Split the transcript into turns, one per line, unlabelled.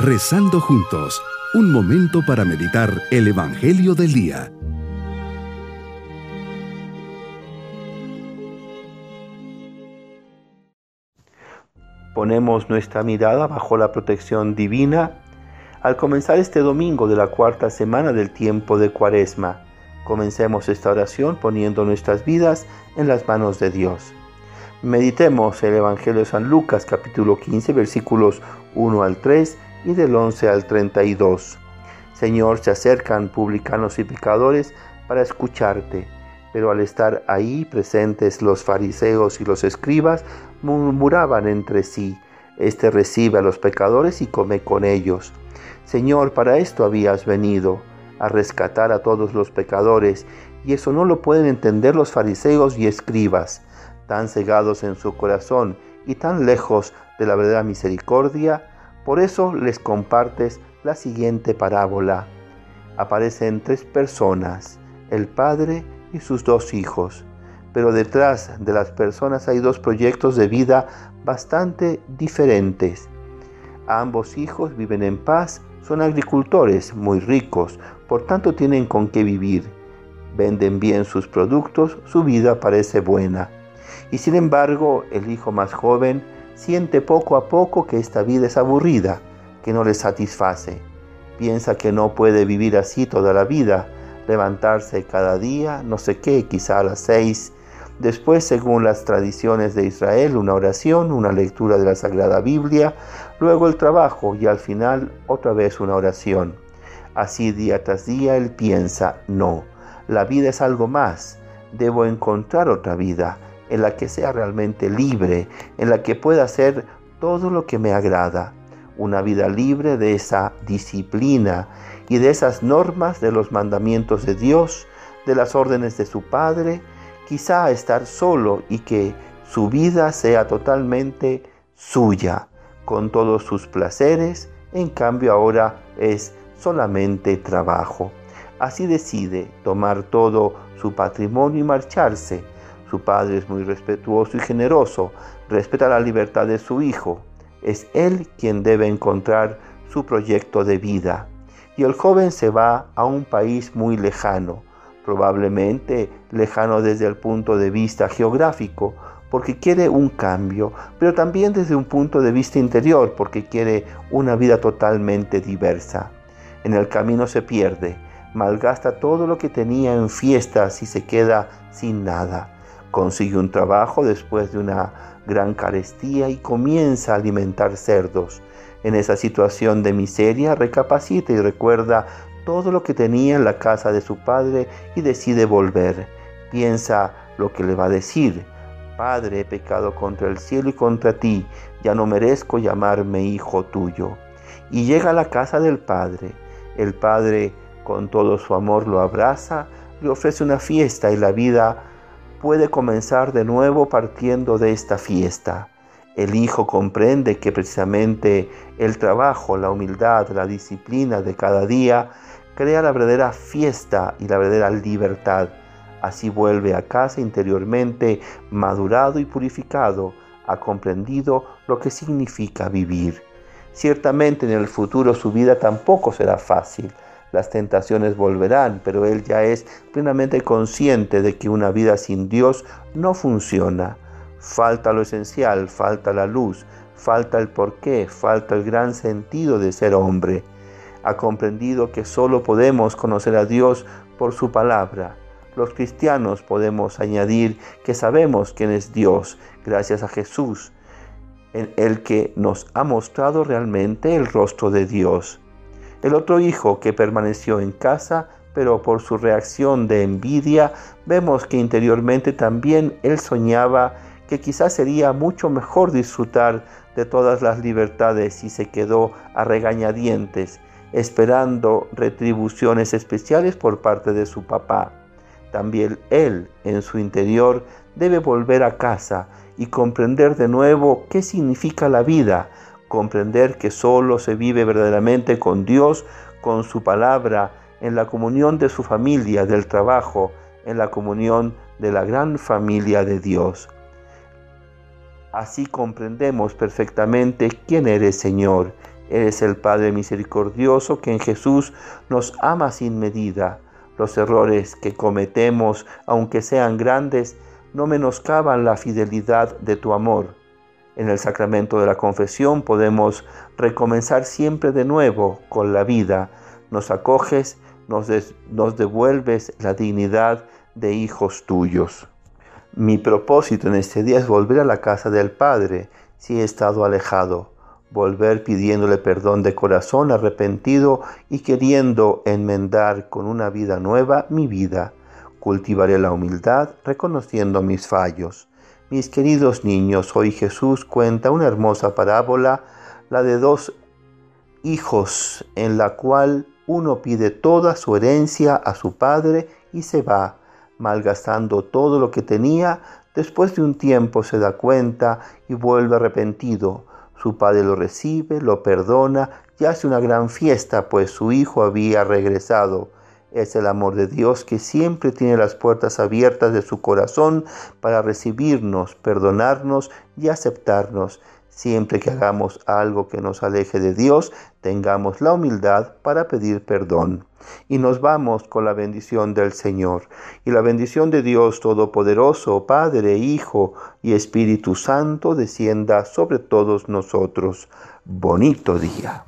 Rezando juntos, un momento para meditar el Evangelio del Día.
Ponemos nuestra mirada bajo la protección divina al comenzar este domingo de la cuarta semana del tiempo de Cuaresma. Comencemos esta oración poniendo nuestras vidas en las manos de Dios. Meditemos el Evangelio de San Lucas capítulo 15 versículos 1 al 3 y del 11 al 32. Señor, se acercan publicanos y pecadores para escucharte, pero al estar ahí presentes los fariseos y los escribas murmuraban entre sí, Este recibe a los pecadores y come con ellos. Señor, para esto habías venido, a rescatar a todos los pecadores, y eso no lo pueden entender los fariseos y escribas tan cegados en su corazón y tan lejos de la verdadera misericordia, por eso les compartes la siguiente parábola. Aparecen tres personas, el Padre y sus dos hijos, pero detrás de las personas hay dos proyectos de vida bastante diferentes. Ambos hijos viven en paz, son agricultores muy ricos, por tanto tienen con qué vivir. Venden bien sus productos, su vida parece buena. Y sin embargo, el hijo más joven siente poco a poco que esta vida es aburrida, que no le satisface. Piensa que no puede vivir así toda la vida, levantarse cada día, no sé qué, quizá a las seis. Después, según las tradiciones de Israel, una oración, una lectura de la Sagrada Biblia, luego el trabajo y al final otra vez una oración. Así día tras día él piensa, no, la vida es algo más, debo encontrar otra vida en la que sea realmente libre, en la que pueda hacer todo lo que me agrada. Una vida libre de esa disciplina y de esas normas de los mandamientos de Dios, de las órdenes de su Padre, quizá estar solo y que su vida sea totalmente suya, con todos sus placeres, en cambio ahora es solamente trabajo. Así decide tomar todo su patrimonio y marcharse, su padre es muy respetuoso y generoso, respeta la libertad de su hijo. Es él quien debe encontrar su proyecto de vida. Y el joven se va a un país muy lejano, probablemente lejano desde el punto de vista geográfico, porque quiere un cambio, pero también desde un punto de vista interior, porque quiere una vida totalmente diversa. En el camino se pierde, malgasta todo lo que tenía en fiestas y se queda sin nada. Consigue un trabajo después de una gran carestía y comienza a alimentar cerdos. En esa situación de miseria recapacita y recuerda todo lo que tenía en la casa de su padre y decide volver. Piensa lo que le va a decir. Padre, he pecado contra el cielo y contra ti, ya no merezco llamarme hijo tuyo. Y llega a la casa del padre. El padre, con todo su amor, lo abraza, le ofrece una fiesta y la vida puede comenzar de nuevo partiendo de esta fiesta. El Hijo comprende que precisamente el trabajo, la humildad, la disciplina de cada día crea la verdadera fiesta y la verdadera libertad. Así vuelve a casa interiormente madurado y purificado, ha comprendido lo que significa vivir. Ciertamente en el futuro su vida tampoco será fácil las tentaciones volverán, pero él ya es plenamente consciente de que una vida sin Dios no funciona. Falta lo esencial, falta la luz, falta el porqué, falta el gran sentido de ser hombre. Ha comprendido que solo podemos conocer a Dios por su palabra. Los cristianos podemos añadir que sabemos quién es Dios gracias a Jesús, en el que nos ha mostrado realmente el rostro de Dios. El otro hijo que permaneció en casa, pero por su reacción de envidia, vemos que interiormente también él soñaba que quizás sería mucho mejor disfrutar de todas las libertades y se quedó a regañadientes, esperando retribuciones especiales por parte de su papá. También él, en su interior, debe volver a casa y comprender de nuevo qué significa la vida, comprender que solo se vive verdaderamente con Dios, con su palabra, en la comunión de su familia, del trabajo, en la comunión de la gran familia de Dios. Así comprendemos perfectamente quién eres Señor, Eres el Padre misericordioso que en Jesús nos ama sin medida. Los errores que cometemos, aunque sean grandes, no menoscaban la fidelidad de tu amor. En el sacramento de la confesión podemos recomenzar siempre de nuevo con la vida. Nos acoges, nos, nos devuelves la dignidad de hijos tuyos. Mi propósito en este día es volver a la casa del Padre si he estado alejado, volver pidiéndole perdón de corazón arrepentido y queriendo enmendar con una vida nueva mi vida. Cultivaré la humildad reconociendo mis fallos. Mis queridos niños, hoy Jesús cuenta una hermosa parábola, la de dos hijos, en la cual uno pide toda su herencia a su padre y se va, malgastando todo lo que tenía, después de un tiempo se da cuenta y vuelve arrepentido. Su padre lo recibe, lo perdona y hace una gran fiesta, pues su hijo había regresado. Es el amor de Dios que siempre tiene las puertas abiertas de su corazón para recibirnos, perdonarnos y aceptarnos. Siempre que hagamos algo que nos aleje de Dios, tengamos la humildad para pedir perdón. Y nos vamos con la bendición del Señor. Y la bendición de Dios Todopoderoso, Padre, Hijo y Espíritu Santo, descienda sobre todos nosotros. Bonito día.